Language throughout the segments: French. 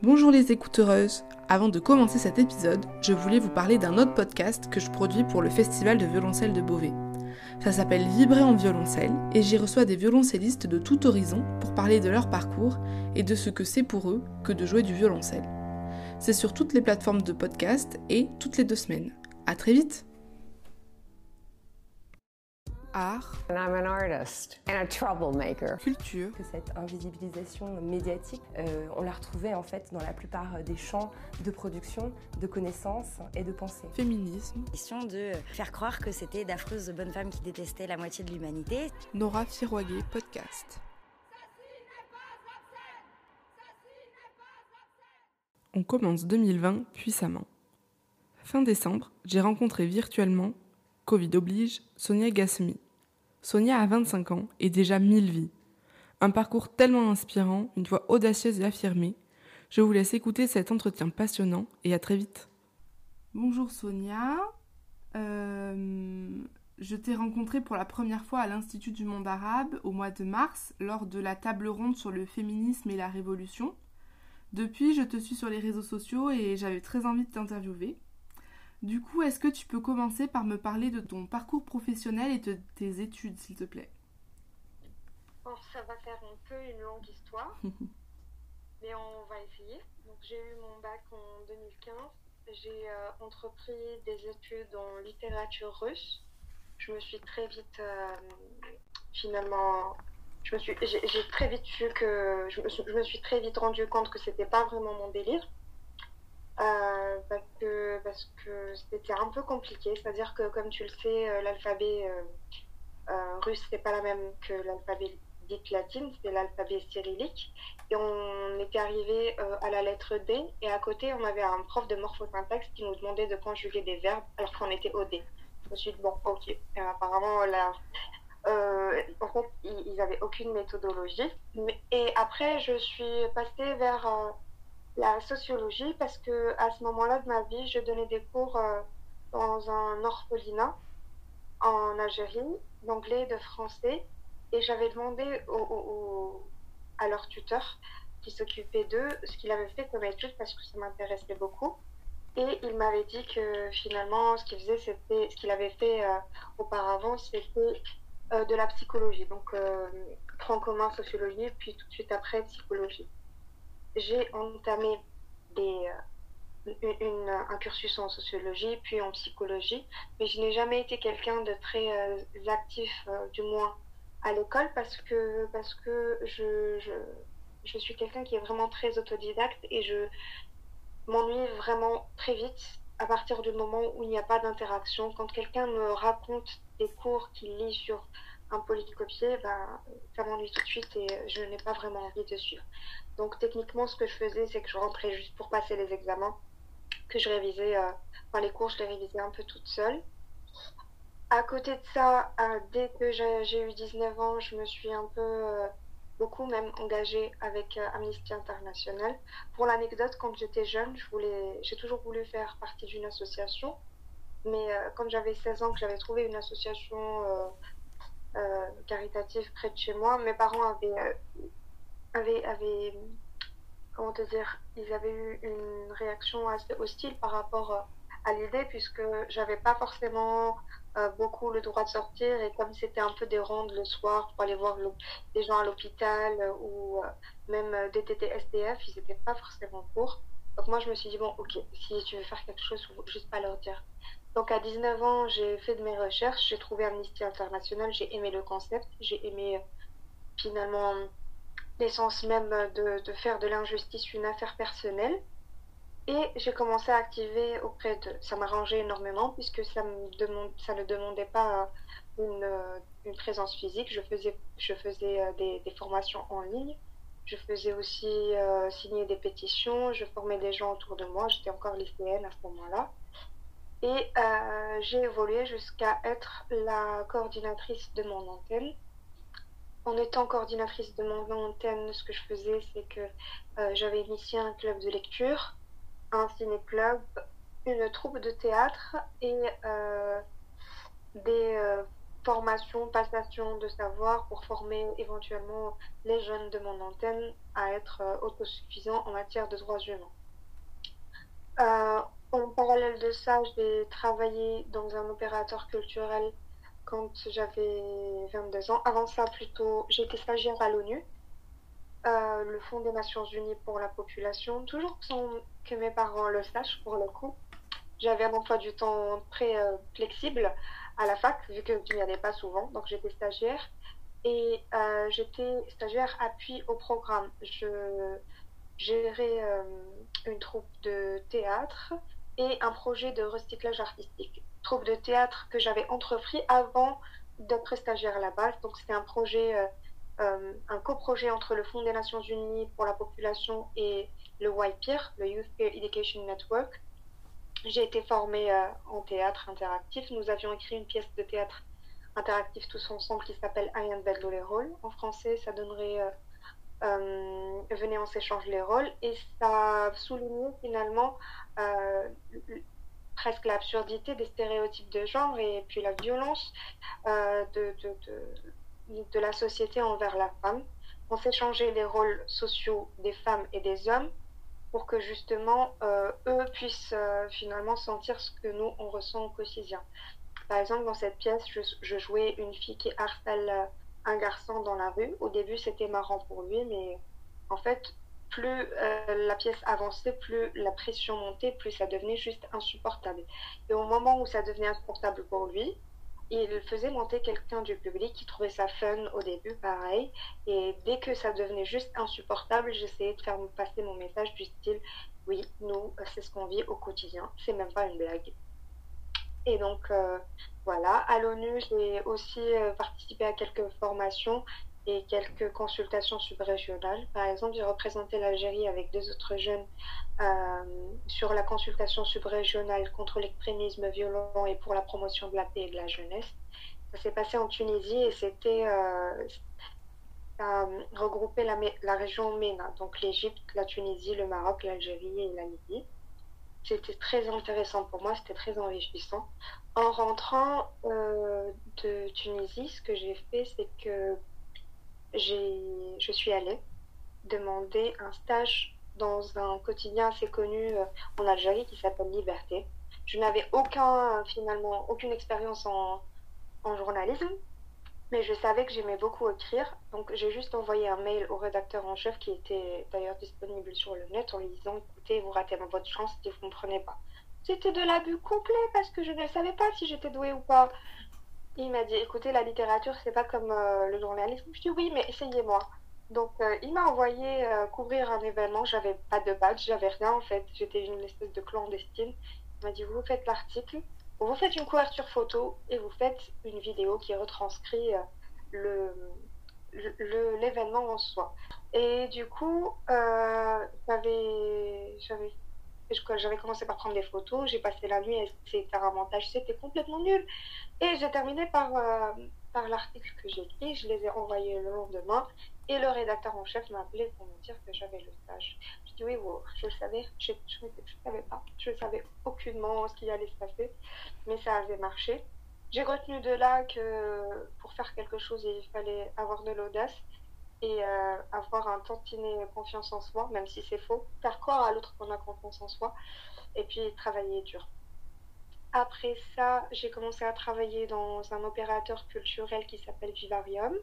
Bonjour les écouteuses Avant de commencer cet épisode, je voulais vous parler d'un autre podcast que je produis pour le Festival de violoncelle de Beauvais. Ça s'appelle Vibrer en violoncelle et j'y reçois des violoncellistes de tout horizon pour parler de leur parcours et de ce que c'est pour eux que de jouer du violoncelle. C'est sur toutes les plateformes de podcast et toutes les deux semaines. À très vite art, I'm an artist and a troublemaker. culture, que cette invisibilisation médiatique, euh, on la retrouvait en fait dans la plupart des champs de production, de connaissances et de pensée. féminisme, question de faire croire que c'était d'affreuses bonnes femmes qui détestaient la moitié de l'humanité. Nora Firoiguet podcast. On commence 2020 puissamment. Fin décembre, j'ai rencontré virtuellement, Covid oblige, Sonia Gassemi. Sonia a 25 ans et déjà 1000 vies. Un parcours tellement inspirant, une voix audacieuse et affirmée. Je vous laisse écouter cet entretien passionnant et à très vite. Bonjour Sonia. Euh, je t'ai rencontrée pour la première fois à l'Institut du monde arabe au mois de mars lors de la table ronde sur le féminisme et la révolution. Depuis, je te suis sur les réseaux sociaux et j'avais très envie de t'interviewer. Du coup, est-ce que tu peux commencer par me parler de ton parcours professionnel et de tes études, s'il te plaît? Ça va faire un peu une longue histoire, mais on va essayer. Donc, j'ai eu mon bac en 2015. J'ai euh, entrepris des études en littérature russe. Je me suis très vite, euh, finalement, je me suis, j'ai, j'ai très vite vu que, je me suis, je me suis très vite rendu compte que c'était pas vraiment mon délire. Euh, parce que parce que c'était un peu compliqué, c'est-à-dire que comme tu le sais, euh, l'alphabet euh, euh, russe c'est pas la même que l'alphabet dite latine, c'est l'alphabet cyrillique. Et on était arrivé à la lettre D et à côté on avait un prof de morphosyntaxe qui nous demandait de conjuguer des verbes alors qu'on était au D. Je bon ok, apparemment là. Euh, en fait, ils ils avaient aucune méthodologie. Et après, je suis passée vers la sociologie parce que à ce moment-là de ma vie, je donnais des cours euh, dans un orphelinat en Algérie, d'anglais et de français, et j'avais demandé à leur tuteur qui s'occupait d'eux ce qu'il avait fait comme étude parce que ça m'intéressait beaucoup. Et il m'avait dit que finalement, ce qu'il c'était ce avait fait euh, auparavant, c'était euh, de la psychologie, donc euh, commun sociologie, puis tout de suite après psychologie j'ai entamé euh, un cursus en sociologie, puis en psychologie, mais je n'ai jamais été quelqu'un de très euh, actif, euh, du moins à l'école, parce que, parce que je, je, je suis quelqu'un qui est vraiment très autodidacte et je m'ennuie vraiment très vite à partir du moment où il n'y a pas d'interaction. Quand quelqu'un me raconte des cours qu'il lit sur un polycopier, ben, ça m'ennuie tout de suite et je n'ai pas vraiment envie de suivre. Donc techniquement, ce que je faisais, c'est que je rentrais juste pour passer les examens, que je révisais, euh, enfin les cours, je les révisais un peu toute seule. À côté de ça, euh, dès que j'ai eu 19 ans, je me suis un peu, euh, beaucoup même engagée avec Amnesty International. Pour l'anecdote, quand j'étais jeune, je j'ai toujours voulu faire partie d'une association, mais quand j'avais 16 ans, que j'avais trouvé une association caritative près de chez moi, mes parents avaient, avaient, avaient, comment te dire, ils avaient eu une réaction assez hostile par rapport euh, à l'idée, puisque j'avais pas forcément euh, beaucoup le droit de sortir, et comme c'était un peu des rondes le soir pour aller voir des gens à l'hôpital euh, ou même des TT SDF, ils étaient pas forcément pour. Donc moi je me suis dit, bon ok, si tu veux faire quelque chose, juste pas leur dire. Donc à 19 ans, j'ai fait de mes recherches, j'ai trouvé Amnesty International, j'ai aimé le concept, j'ai aimé finalement l'essence même de, faire de l'injustice une affaire personnelle. Et j'ai commencé à activer auprès de... Ça m'arrangeait énormément puisque ça, me demande... ça ne demandait pas euh, une, euh, une présence physique. Je faisais, je faisais euh, des, formations en ligne. Je faisais aussi signer des pétitions. Je formais des gens autour de moi. J'étais encore lycéenne à ce moment-là. Et j'ai évolué jusqu'à être la coordinatrice de mon antenne. En étant coordinatrice de mon antenne, ce que je faisais, c'est que euh, j'avais initié un club de lecture, un ciné-club, une troupe de théâtre et euh, des, euh, formation, passation de savoir pour former éventuellement les jeunes de mon antenne à être autosuffisants en matière de droits humains. en parallèle de ça, j'ai travaillé dans un opérateur culturel quand j'avais 22 ans. Avant ça, plutôt, j'étais stagiaire à l'ONU, euh, le Fonds des Nations Unies pour la population, toujours sans que mes parents le sachent pour le coup. J'avais un emploi du temps très euh, flexible à la fac, vu que je n'y allais pas souvent, donc j'étais stagiaire. Et euh, j'étais stagiaire appui au programme. Je gérais une troupe de théâtre et un projet de recyclage artistique troupe de théâtre que j'avais entrepris avant d'être stagiaire à la base. Donc c'était un projet, euh, euh, un coprojet entre le Fonds des Nations Unies pour la population et le YPIR, le Youth Peer Education Network. J'ai été formée euh, en théâtre interactif. Nous avions écrit une pièce de théâtre interactif tous ensemble qui s'appelle I invent les rôles. En français, ça donnerait Venez, on s'échange les rôles. Et ça soulignait finalement presque l'absurdité des stéréotypes de genre et puis la violence euh, de, de, la société envers la femme. On fait changer les rôles sociaux des femmes et des hommes pour que justement euh, eux puissent euh, finalement sentir ce que nous on ressent au quotidien. Par exemple, dans cette pièce, je, je jouais une fille qui harcèle un garçon dans la rue. Au début, c'était marrant pour lui, mais en fait, plus euh, la pièce avançait, plus la pression montait, plus ça devenait juste insupportable. Et au moment où ça devenait insupportable pour lui, il faisait monter quelqu'un du public qui trouvait ça fun au début, pareil. Et dès que ça devenait juste insupportable, j'essayais de faire passer mon message du style oui, nous, c'est ce qu'on vit au quotidien, c'est même pas une blague. Et donc, euh, voilà, à l'ONU, j'ai aussi euh, participé à quelques formations et quelques consultations subrégionales. Par exemple, j'ai représenté l'Algérie avec deux autres jeunes euh, sur la consultation subrégionale contre l'extrémisme violent et pour la promotion de la paix et de la jeunesse. Ça s'est passé en Tunisie et c'était euh, la, la, région MENA, donc l'Égypte, la Tunisie, le Maroc, l'Algérie et la Libye. C'était très intéressant pour moi, c'était très enrichissant. En rentrant euh, de Tunisie, ce que j'ai fait, c'est que je suis allée demander un stage dans un quotidien assez connu euh, en Algérie qui s'appelle Liberté. Je n'avais aucun, finalement, aucune expérience en, en, journalisme, mais je savais que j'aimais beaucoup écrire. Donc j'ai juste envoyé un mail au rédacteur en chef qui était d'ailleurs disponible sur le net en lui disant écoutez, vous ratez votre chance si vous ne prenez pas. C'était de l'abus complet parce que je ne savais pas si j'étais douée ou pas. Il m'a dit, écoutez, la littérature, c'est pas comme euh, le journalisme. Je dis, oui, mais essayez-moi. Donc, euh, il m'a envoyé euh, couvrir un événement. J'avais pas de badge, j'avais rien en fait. J'étais une espèce de clandestine. Il m'a dit, vous faites l'article, vous faites une couverture photo et vous faites une vidéo qui retranscrit le l'événement en soi. Et du coup, j'avais j'avais commencé par prendre des photos, j'ai passé la nuit à essayer de faire un montage, c'était complètement nul. Et j'ai terminé par, euh, par l'article que j'ai écrit, je les ai envoyés le lendemain, et le rédacteur en chef m'a appelé pour me dire que j'avais le stage. Je dis oui, je le savais, je ne savais pas, je ne savais aucunement ce qui allait se passer, mais ça avait marché. J'ai retenu de là que pour faire quelque chose, il fallait avoir de l'audace et euh, avoir un tantinet confiance en soi, même si c'est faux, faire croire à l'autre qu'on a confiance en soi, et puis travailler dur. Après ça, j'ai commencé à travailler dans un opérateur culturel qui s'appelle Vivarium,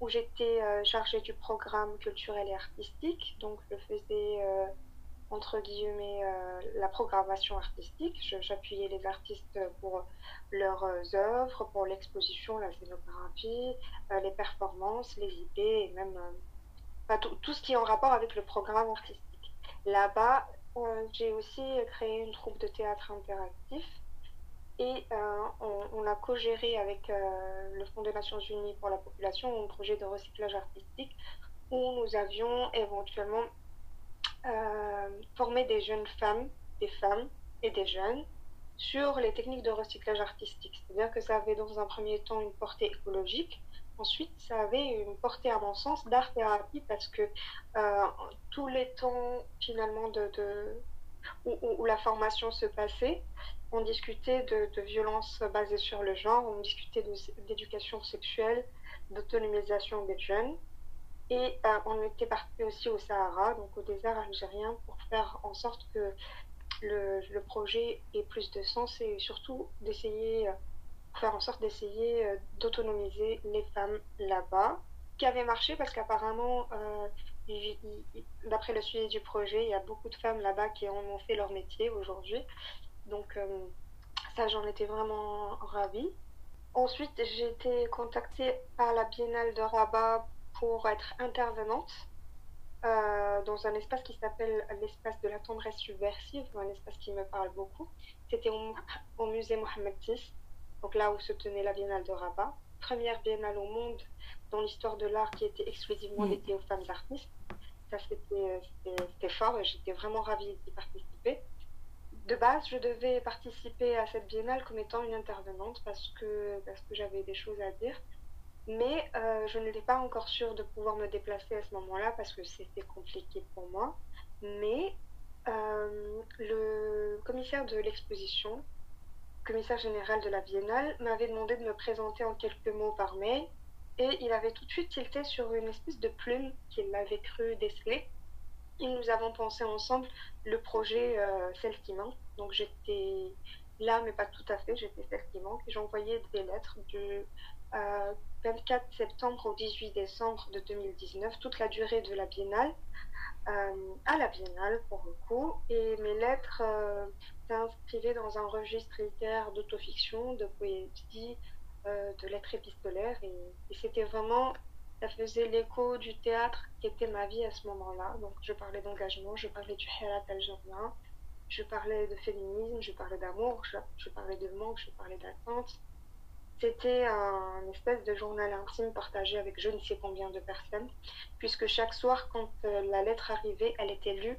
où j'étais euh, chargée du programme culturel et artistique, donc je faisais euh, entre guillemets euh, la programmation artistique. J'appuyais les artistes pour leurs euh, œuvres, pour l'exposition, la scénographie, euh, les performances, les idées, et même tout, ce qui est en rapport avec le programme artistique. Là-bas, j'ai aussi créé une troupe de théâtre interactif et on, on, a co-géré avec le Fonds des Nations Unies pour la population un projet de recyclage artistique où nous avions éventuellement former des jeunes femmes, des femmes et des jeunes sur les techniques de recyclage artistique. C'est-à-dire que ça avait dans un premier temps une portée écologique. Ensuite, ça avait une portée, à mon sens, d'art-thérapie parce que euh, tous les temps, finalement, de, où, la formation se passait, on discutait de, de violences basées sur le genre, on discutait d'éducation sexuelle, d'autonomisation des jeunes. Et euh, on était parti aussi au Sahara, donc au désert algérien, pour faire en sorte que le, projet ait plus de sens et surtout d'essayer, euh, faire en sorte d'essayer euh, d'autonomiser les femmes là-bas. Qui avait marché parce qu'apparemment, d'après le suivi du projet, il y a beaucoup de femmes là-bas qui en ont fait leur métier aujourd'hui. Donc ça, j'en étais vraiment ravie. Ensuite, j'ai été contactée par la Biennale de Rabat pour être intervenante euh, dans un espace qui s'appelle l'espace de la tendresse subversive, un espace qui me parle beaucoup. C'était au, musée Mohamed donc là où se tenait la Biennale de Rabat, première biennale au monde dans l'histoire de l'art qui était exclusivement mm. dédiée aux femmes artistes. Ça, c'était fort et j'étais vraiment ravie d'y participer. De base, je devais participer à cette biennale comme étant une intervenante parce que, parce que j'avais des choses à dire. Mais euh, je n'étais pas encore sûre de pouvoir me déplacer à ce moment-là parce que c'était compliqué pour moi. Mais euh, le commissaire de l'exposition, commissaire général de la Biennale, m'avait demandé de me présenter en quelques mots par mail. Et il avait tout de suite tilté sur une espèce de plume qu'il avait cru déceler. Et nous avons pensé ensemble le projet euh, Celle qui manque. Donc j'étais là, mais pas tout à fait, j'étais Celle qui manque. J'envoyais des lettres du 24 septembre au 18 décembre de 2019, toute la durée de la biennale, euh, à la biennale pour le coup. Et mes lettres euh, s'inscrivaient dans un registre littéraire d'autofiction, de poésie, euh, de lettres épistolaires. Et, c'était vraiment, ça faisait l'écho du théâtre qui était ma vie à ce moment-là. Donc je parlais d'engagement, je parlais du Herat algérien, je parlais de féminisme, je parlais d'amour, je, je parlais de manque, je parlais d'attente. C'était un espèce de journal intime partagé avec je ne sais combien de personnes, puisque chaque soir, quand euh, la lettre arrivait, elle était lue.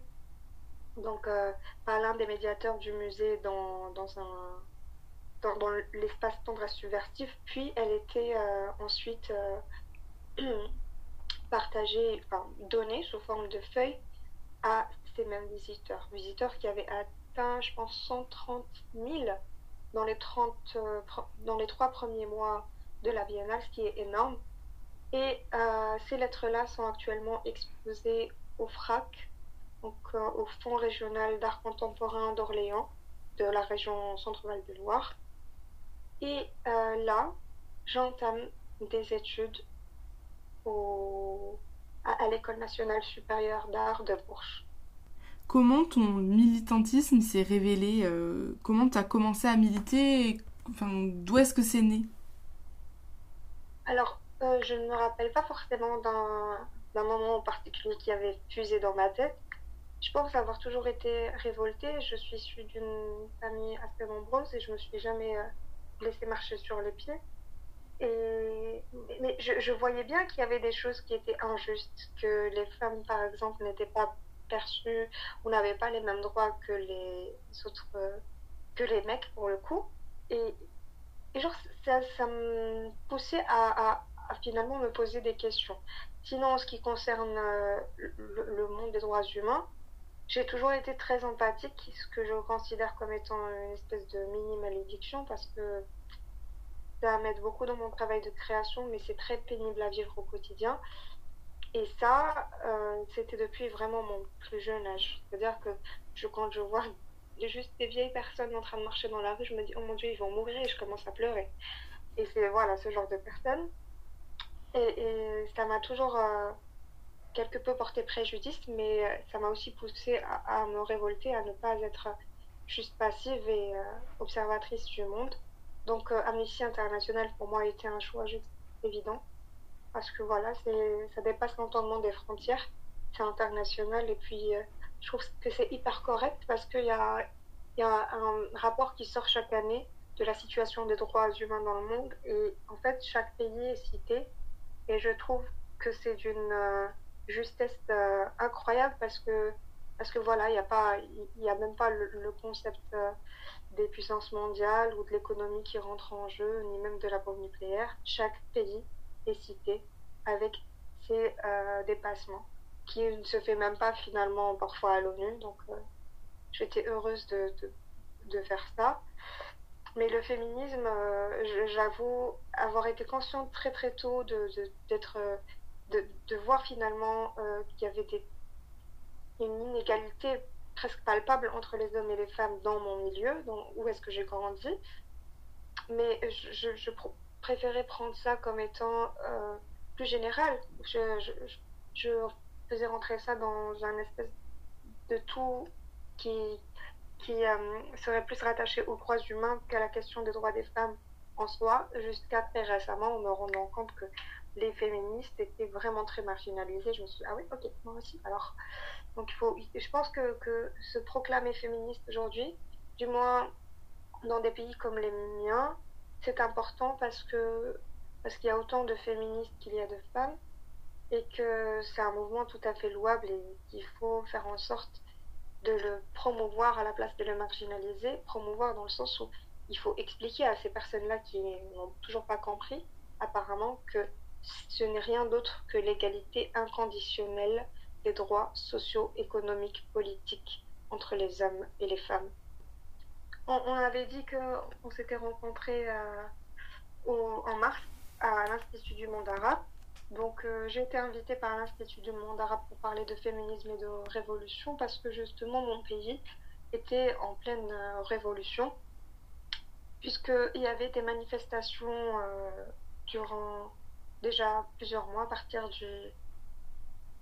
Donc euh, par l'un des médiateurs du musée dans, dans un dans, l'espace tendre subversif, puis elle était euh, ensuite partagée, enfin donnée sous forme de feuilles à ces mêmes visiteurs, visiteurs qui avaient atteint, je pense, 130 000 dans les, 30, euh, dans les trois premiers mois de la biennale, ce qui est énorme. Et euh, ces lettres-là sont actuellement exposées au FRAC, donc euh, au Fonds régional d'art contemporain d'Orléans, de la région Centre-Val de Loire. Et là, j'entame des études à l'École nationale supérieure d'art de Bourges comment ton militantisme s'est révélé euh, Comment tu as commencé à militer Enfin, d'où est-ce que c'est né? Alors, euh, je ne me rappelle pas forcément d'un moment en particulier qui avait fusé dans ma tête. Je pense avoir toujours été révoltée. Je suis issue d'une famille assez nombreuse et je me suis jamais euh, laissée marcher sur les pieds. Et, mais je voyais bien qu'il y avait des choses qui étaient injustes, que les femmes, par exemple, n'étaient pas perçu, on n'avait pas les mêmes droits que les autres, que les mecs pour le coup. Et, genre, ça, ça me poussait à, finalement me poser des questions. Sinon, en ce qui concerne euh, le, monde des droits humains, j'ai toujours été très empathique, ce que je considère comme étant une espèce de mini malédiction parce que ça m'aide beaucoup dans mon travail de création, mais c'est très pénible à vivre au quotidien. Et ça, euh, c'était depuis vraiment mon plus jeune âge. C'est-à-dire que quand je vois juste des vieilles personnes en train de marcher dans la rue, je me dis, oh mon Dieu, ils vont mourir et je commence à pleurer. Et c'est voilà, ce genre de personnes. Et, ça m'a toujours euh, quelque peu porté préjudice, mais euh, ça m'a aussi poussé à, me révolter, à ne pas être juste passive et observatrice du monde. Donc Amnesty International, pour moi, a été un choix juste évident parce que voilà, ça dépasse l'entendement des frontières, c'est international et puis euh, je trouve que c'est hyper correct parce qu'il y a, y a un rapport qui sort chaque année de la situation des droits humains dans le monde et en fait chaque pays est cité et je trouve que c'est d'une euh, justesse euh, incroyable parce que parce que voilà il n'y a a même pas le concept des puissances mondiales ou de l'économie qui rentre en jeu ni même de la bombe nucléaire. Chaque pays et cité avec ces euh, dépassements qui ne se fait même pas finalement parfois à l'ONU. Donc euh, j'étais heureuse de, de, faire ça. mais le féminisme, j'avoue avoir été consciente très très tôt de, d'être, de, de, voir finalement qu'il y avait des, une inégalité presque palpable entre les hommes et les femmes dans mon milieu, dans, où est-ce que j'ai grandi. Mais je, je, préférais prendre ça comme étant plus général. Je, faisais rentrer ça dans un espèce de tout qui, qui euh, serait plus rattaché aux droits humains qu'à la question des droits des femmes en soi, jusqu'à très récemment, en me rendant compte que les féministes étaient vraiment très marginalisées. Je me suis dit, ah oui, ok, moi aussi. Alors, donc il faut, je pense que, que se proclamer féministe aujourd'hui, du moins dans des pays comme les miens, c'est important parce que parce qu'il y a autant de féministes qu'il y a de femmes et que c'est un mouvement tout à fait louable et qu'il faut faire en sorte de le promouvoir à la place de le marginaliser, promouvoir dans le sens où il faut expliquer à ces personnes-là qui n'ont toujours pas compris apparemment que ce n'est rien d'autre que l'égalité inconditionnelle des droits sociaux, économiques, politiques entre les hommes et les femmes. On, avait dit qu'on s'était rencontrés euh, en mars à l'Institut du monde arabe. Donc euh, j'ai été invitée par l'Institut du monde arabe pour parler de féminisme et de révolution parce que justement mon pays était en pleine euh, révolution puisqu'il y avait des manifestations durant déjà plusieurs mois à partir du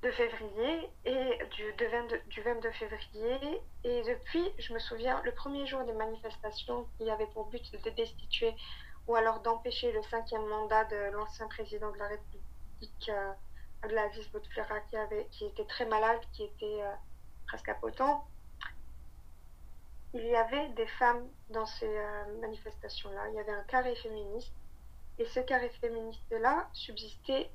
de février et du, de 22, du 22 février. Et depuis, je me souviens, le premier jour des manifestations qui avait pour but de destituer ou alors d'empêcher le cinquième mandat de l'ancien président de la République, euh, Abdelaziz qui, avait, qui était très malade, qui était euh, presque impotent. Il y avait des femmes dans ces euh, manifestations-là. Il y avait un carré féministe. Et ce carré féministe-là subsistait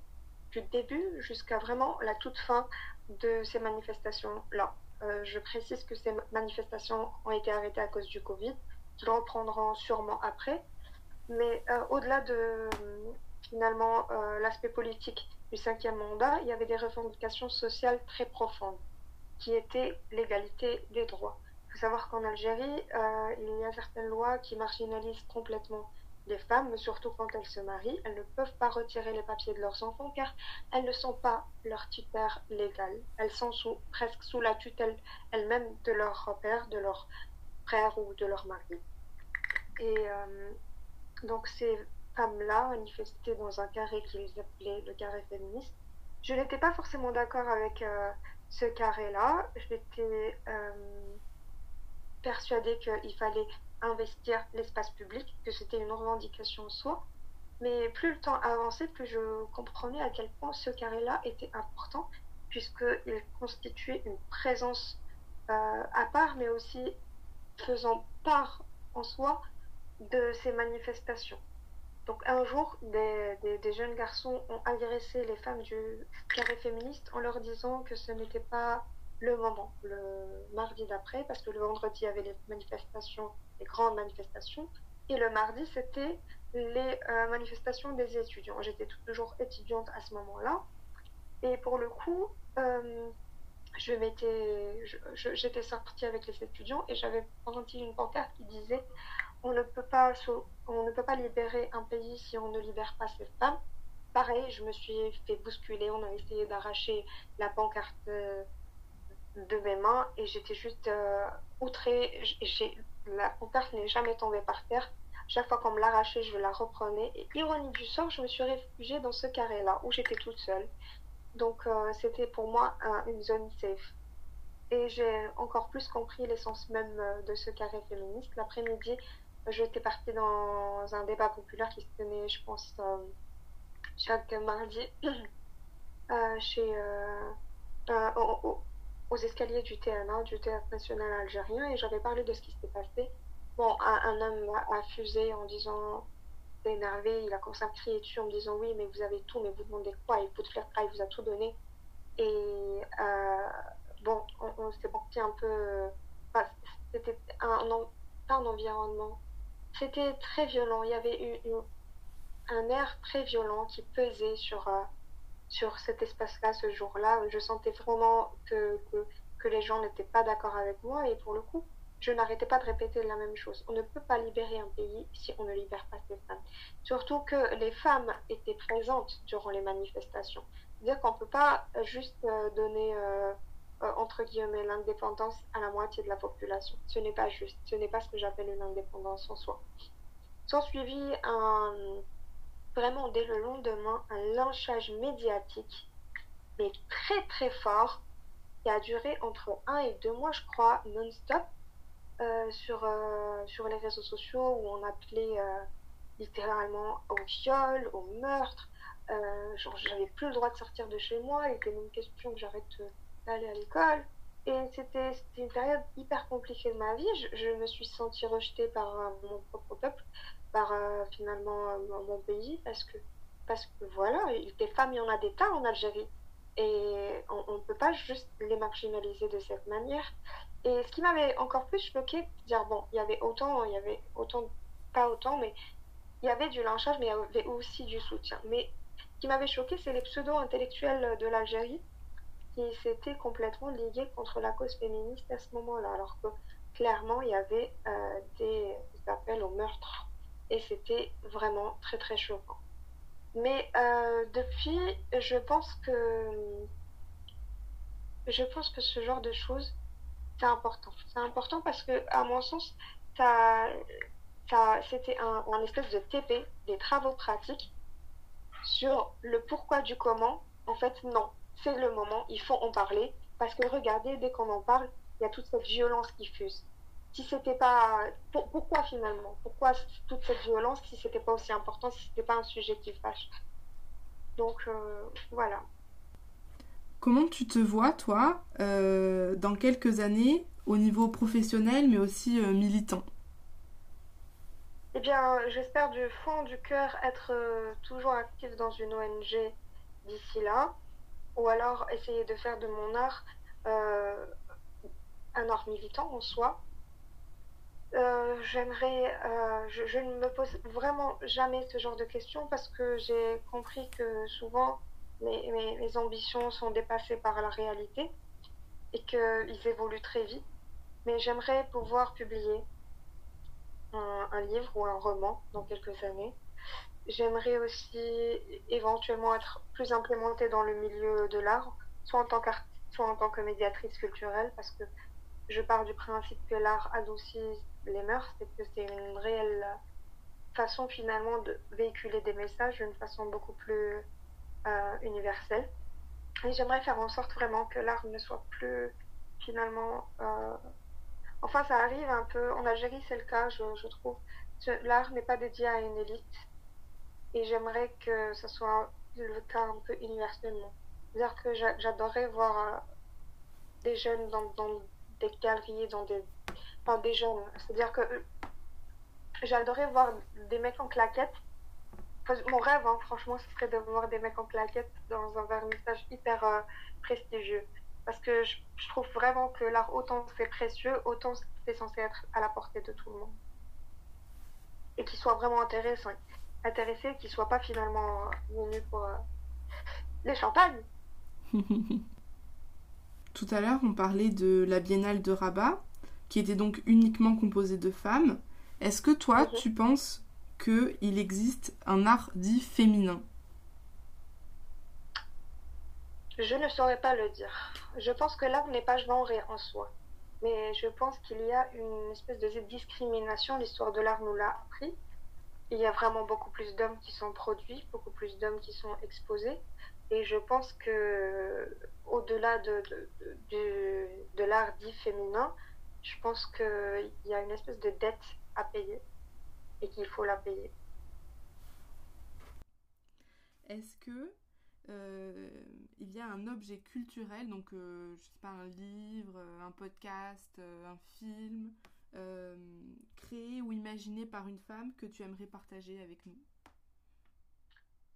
du début jusqu'à vraiment la toute fin de ces manifestations-là. Euh, je précise que ces manifestations ont été arrêtées à cause du Covid, qui reprendront sûrement après. Mais euh, au-delà de finalement euh, l'aspect politique du cinquième mandat, il y avait des revendications sociales très profondes, qui étaient l'égalité des droits. Il faut savoir qu'en Algérie, il y a certaines lois qui marginalisent complètement les femmes, surtout quand elles se marient. Elles ne peuvent pas retirer les papiers de leurs enfants car elles ne sont pas leur tutelle légale. Elles sont sous, presque sous la tutelle elles-mêmes de leur père, de leur frère ou de leur mari. Et donc ces femmes-là manifestaient dans un carré qu'ils appelaient le carré féministe. Je n'étais pas forcément d'accord avec euh, ce carré-là. J'étais euh, persuadée qu'il fallait investir l'espace public, que c'était une revendication en soi. Mais plus le temps avançait, plus je comprenais à quel point ce carré-là était important, puisqu'il constituait une présence euh, à part, mais aussi faisant part en soi de ces manifestations. Donc un jour, des, des, jeunes garçons ont agressé les femmes du carré féministe en leur disant que ce n'était pas le moment, le mardi d'après, parce que le vendredi, il y avait les manifestations, les grandes manifestations, et le mardi, c'était les euh, manifestations des étudiants. J'étais toujours étudiante à ce moment-là, et pour le coup, euh, je m'étais, j'étais sortie avec les étudiants et j'avais présenté une pancarte qui disait on ne peut pas, on ne peut pas libérer un pays si on ne libère pas ses femmes. Pareil, je me suis fait bousculer, on a essayé d'arracher la pancarte euh, de mes mains et j'étais juste euh, outrée. La pancarte n'est jamais tombée par terre. Chaque fois qu'on me l'arrachait, je la reprenais. Et ironie du sort, je me suis réfugiée dans ce carré-là où j'étais toute seule. Donc euh, c'était pour moi une zone safe. Et j'ai encore plus compris l'essence même de ce carré féministe. L'après-midi, J'étais partie dans un débat populaire qui se tenait, je pense, euh, chaque mardi euh, chez, euh, aux, escaliers du TNA, du Théâtre National Algérien, et j'avais parlé de ce qui s'était passé. Bon, un, homme a, fusé en disant énervé, il a commencé à crier dessus en me disant oui, mais vous avez tout, mais vous demandez quoi? Il faut te faire il vous a tout donné. Et bon, on, s'est parti un peu. C'était un, un environnement c'était très violent. Il y avait eu un air très violent qui pesait sur, euh, sur cet espace-là ce jour-là. Je sentais vraiment que, que, les gens n'étaient pas d'accord avec moi et pour le coup, je n'arrêtais pas de répéter la même chose. On ne peut pas libérer un pays si on ne libère pas ses femmes. Surtout que les femmes étaient présentes durant les manifestations. C'est-à-dire qu'on ne peut pas juste euh, donner, euh, euh, entre guillemets, l'indépendance à la moitié de la population. Ce n'est pas juste. Ce n'est pas ce que j'appelle une indépendance en soi. S'en suivi un, vraiment dès le lendemain un lynchage médiatique, mais très très fort, qui a duré entre un et deux mois, je crois, non-stop, euh, sur, euh, sur les réseaux sociaux où on appelait euh, littéralement au viol, au meurtre. genre, j'avais plus le droit de sortir de chez moi, il était même question que j'arrête d'aller à l'école. Et c'était une période hyper compliquée de ma vie. Je, je me suis sentie rejetée par mon propre peuple, par finalement mon pays, parce que, parce que voilà, des femmes, il y en a des tas en Algérie. Et on ne peut pas juste les marginaliser de cette manière. Et ce qui m'avait encore plus choqué, dire bon, il y avait autant, il y avait autant, pas autant, mais il y avait du lynchage, mais il y avait aussi du soutien. Mais ce qui m'avait choqué, c'est les pseudo-intellectuels de l'Algérie qui s'étaient complètement ligués contre la cause féministe à ce moment-là, alors que clairement, il y avait euh, des appels au meurtre. Et c'était vraiment très très choquant. Mais euh, depuis, je pense que je pense que ce genre de choses, c'est important. C'est important parce que, à mon sens, c'était un, espèce de TP, des travaux pratiques, sur le pourquoi du comment. En fait, non, c'est le moment, il faut en parler. Parce que regardez, dès qu'on en parle, il y a toute cette violence qui fuse. Si c'était pas. pourquoi finalement? Pourquoi toute cette violence si c'était pas aussi important, si c'était pas un sujet qui fâche? Donc, euh, voilà. Comment tu te vois, toi, euh, dans quelques années, au niveau professionnel, mais aussi euh, militant? Eh bien, j'espère du fond du cœur être toujours active dans une ONG d'ici là, ou alors essayer de faire de mon art un art militant en soi. J'aimerais, je, je, ne me pose vraiment jamais ce genre de questions parce que j'ai compris que souvent mes, mes, ambitions sont dépassées par la réalité et qu'ils évoluent très vite. Mais j'aimerais pouvoir publier un, un, livre ou un roman dans quelques années. J'aimerais aussi éventuellement être plus implémentée dans le milieu de l'art, soit en tant qu'artiste, soit en tant que médiatrice culturelle, parce que je pars du principe que l'art adoucit les mœurs et que c'est une réelle façon finalement de véhiculer des messages d'une façon beaucoup plus euh, universel. Et j'aimerais faire en sorte vraiment que l'art ne soit plus finalement... Euh... Enfin, ça arrive un peu. En Algérie, c'est le cas, je, je trouve. L'art n'est pas dédié à une élite. Et j'aimerais que ce soit le cas un peu universellement. C'est-à-dire que j'adorerais voir euh, des jeunes dans, dans, des galeries, dans des... Des jeunes. C'est-à-dire que euh, j'adorerais voir des mecs en claquettes mon rêve, hein, franchement, ce serait de voir des mecs en claquettes dans un vernissage hyper euh, prestigieux. Parce que je, trouve vraiment que l'art, autant c'est précieux, autant c'est censé être à la portée de tout le monde. Et qu'il soit vraiment intéressant, intéressé, qu'il soit pas finalement venu pour euh, les champagnes. Tout à l'heure, on parlait de la Biennale de Rabat, qui était donc uniquement composée de femmes. Est-ce que toi, mm -hmm. tu penses qu'il existe un art dit féminin? Je ne saurais pas le dire. Je pense que l'art n'est pas genré en soi. Mais je pense qu'il y a une espèce de discrimination. L'histoire de l'art nous l'a appris. Il y a vraiment beaucoup plus d'hommes qui sont produits, beaucoup plus d'hommes qui sont exposés. Et je pense que, au-delà de, de, de, de l'art dit féminin, je pense qu'il y a une espèce de dette à payer et qu'il faut la payer. Est-ce que euh, il y a un objet culturel, donc euh, je sais pas un livre, un podcast, euh, un film, créé ou imaginé par une femme que tu aimerais partager avec nous?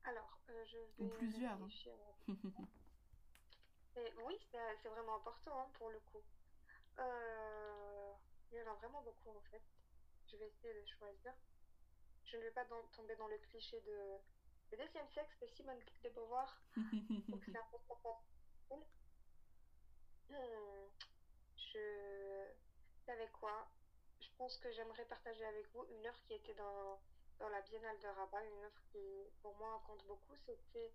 Alors, je vais ou plusieurs. Hein. Et oui, c'est vraiment important hein, pour le coup. Il y en a vraiment beaucoup en fait je vais essayer de choisir. Je ne vais pas dans, tomber dans le cliché de le deuxième sexe de Simone de Beauvoir. Donc c'est un peu hmm. Je savais quoi? Pense que j'aimerais partager avec vous une œuvre qui était dans, dans la Biennale de Rabat, une œuvre qui pour moi compte beaucoup. C'était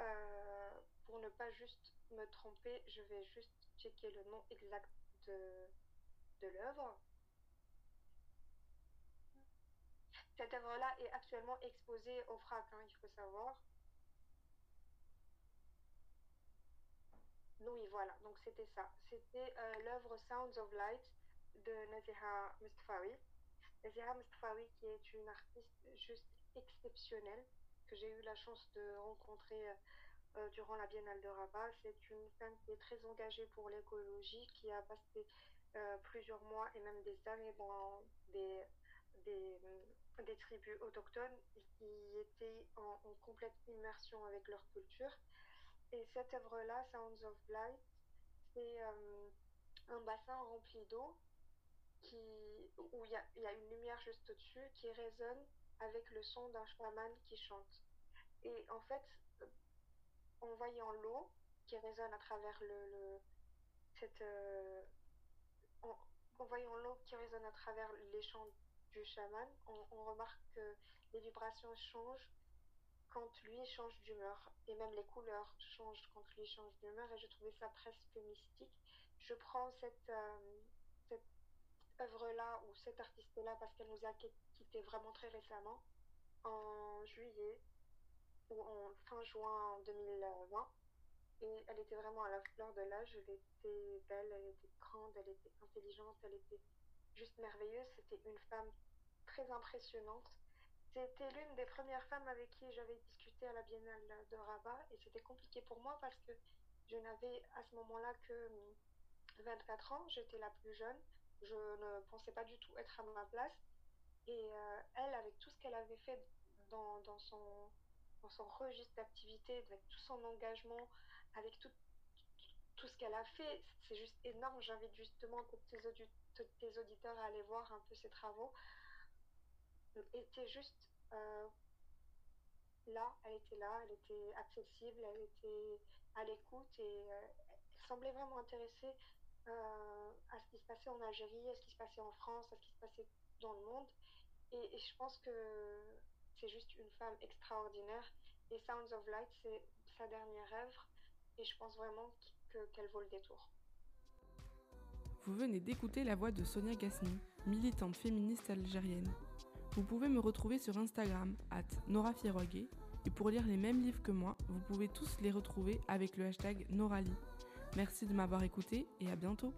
euh, pour ne pas juste me tromper, je vais juste checker le nom exact de, de l'œuvre. Cette œuvre-là est actuellement exposée au FRAC, hein, il faut savoir. Oui, voilà, donc c'était ça. C'était euh, l'œuvre Sounds of Light de Naziha Mustafawi. Naziha Mustafawi qui est une artiste juste exceptionnelle que j'ai eu la chance de rencontrer euh, euh, durant la Biennale de Rabat. C'est une femme qui est très engagée pour l'écologie, qui a passé plusieurs mois et même des années dans des, des, des tribus autochtones qui étaient en, complète immersion avec leur culture. Et cette œuvre-là, Sounds of Light, c'est euh, un bassin rempli d'eau qui, où il y y a, une lumière juste au-dessus qui résonne avec le son d'un chaman qui chante. Et en fait, en voyant l'eau qui résonne à travers le, cette, euh, en, voyant l'eau qui résonne à travers les chants du chaman, on, remarque que les vibrations changent quand lui change d'humeur. Et même les couleurs changent quand lui change d'humeur. Et je trouvais ça presque mystique. Je prends cette, euh, cette œuvre-là ou cette artiste-là parce qu'elle nous a quitté vraiment très récemment, en juillet en fin juin 2020. Et elle était vraiment à la fleur de l'âge. Elle était belle, elle était grande, elle était intelligente, elle était juste merveilleuse. C'était une femme très impressionnante c'était l'une des premières femmes avec qui j'avais discuté à la Biennale de Rabat et c'était compliqué pour moi parce que je n'avais à ce moment-là que 24 ans, j'étais la plus jeune, je ne pensais pas du tout être à ma place et euh, elle, avec tout ce qu'elle avait fait dans, dans, son, son registre d'activité, avec tout son engagement, avec tout, tout ce qu'elle a fait, c'est juste énorme. J'invite justement tous tes, audi auditeurs à aller voir un peu ses travaux était juste euh, là, elle était là, elle était accessible, elle était à l'écoute et euh, elle semblait vraiment intéressée euh, à ce qui se passait en Algérie, à ce qui se passait en France, à ce qui se passait dans le monde. Et, et je pense que c'est juste une femme extraordinaire. Et Sounds of Light, c'est sa dernière œuvre. Et je pense vraiment qu'elle qu vaut le détour. Vous venez d'écouter la voix de Sonia Gasni, militante féministe algérienne. Vous pouvez me retrouver sur Instagram, at Nora et pour lire les mêmes livres que moi, vous pouvez tous les retrouver avec le hashtag Norali. Merci de m'avoir écouté et à bientôt